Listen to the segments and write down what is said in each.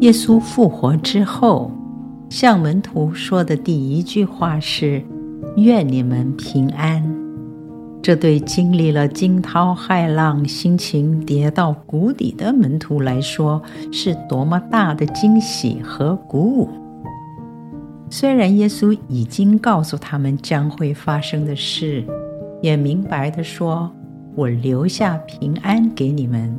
耶稣复活之后，向门徒说的第一句话是：“愿你们平安。”这对经历了惊涛骇浪、心情跌到谷底的门徒来说，是多么大的惊喜和鼓舞！虽然耶稣已经告诉他们将会发生的事，也明白的说：“我留下平安给你们，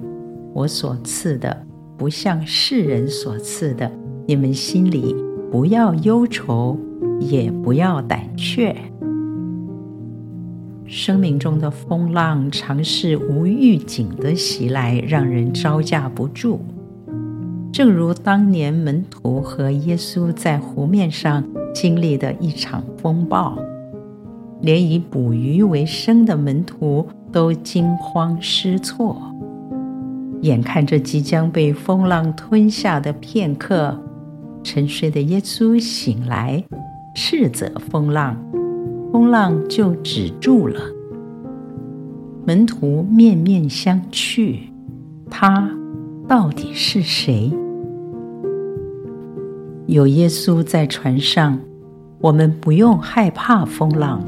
我所赐的不像世人所赐的，你们心里不要忧愁，也不要胆怯。”生命中的风浪常是无预警的袭来，让人招架不住。正如当年门徒和耶稣在湖面上经历的一场风暴，连以捕鱼为生的门徒都惊慌失措。眼看着即将被风浪吞下的片刻，沉睡的耶稣醒来，斥责风浪。风浪就止住了，门徒面面相觑，他到底是谁？有耶稣在船上，我们不用害怕风浪。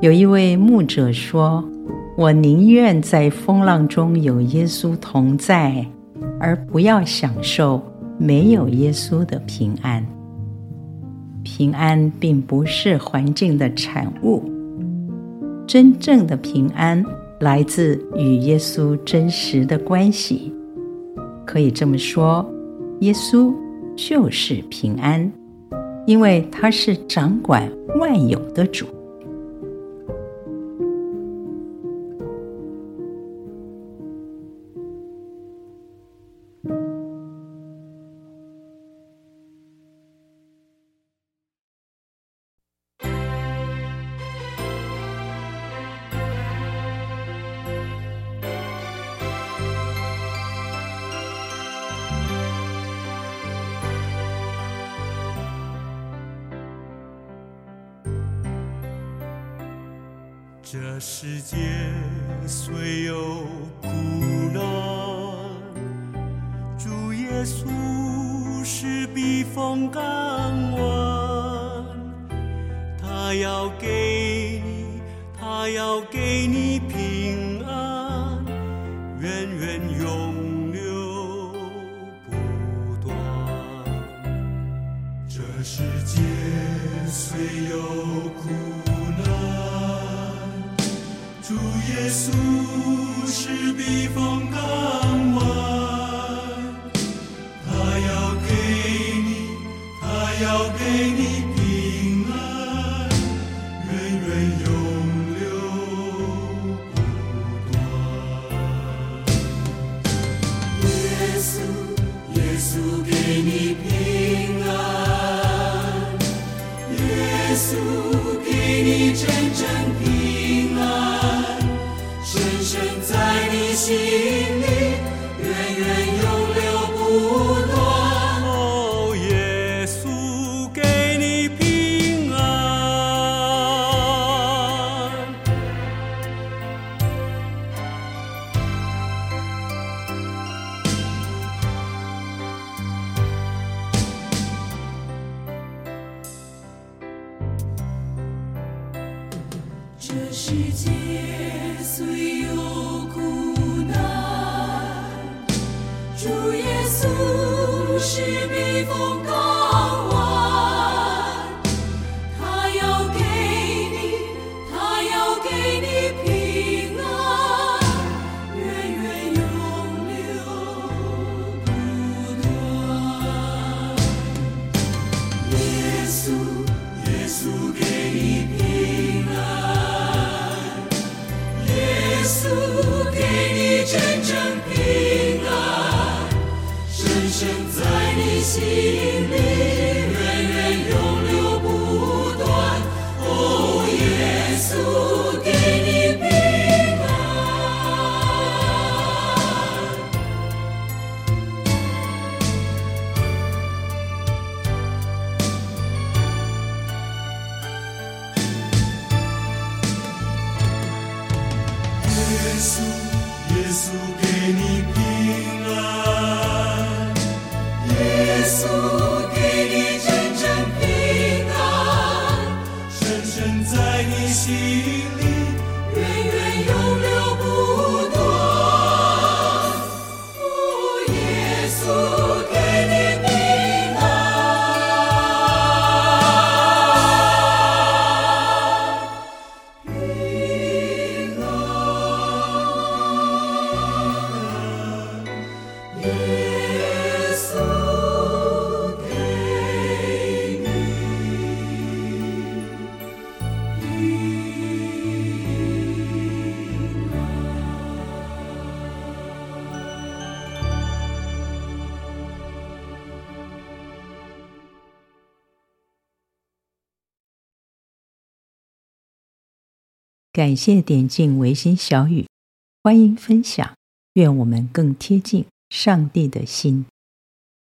有一位牧者说：“我宁愿在风浪中有耶稣同在，而不要享受没有耶稣的平安。”平安并不是环境的产物，真正的平安来自与耶稣真实的关系。可以这么说，耶稣就是平安，因为他是掌管万有的主。这世界虽有苦难，主耶稣是避风港湾，他要给你，他要给你平安，源源永流不断。这世界虽有苦难主耶稣是避风港湾，他要给你，他要给心里，源源永流不断。哦，耶稣给你平安。这世界是避风港湾他要给你他要给你平安。源源永流不断耶稣耶稣给你平安。耶稣给你真正平深在你心里源源永流不断，哦，耶稣给你平安。耶稣，耶稣给送给你真正平安深深在你心。感谢点进维心小语，欢迎分享，愿我们更贴近上帝的心。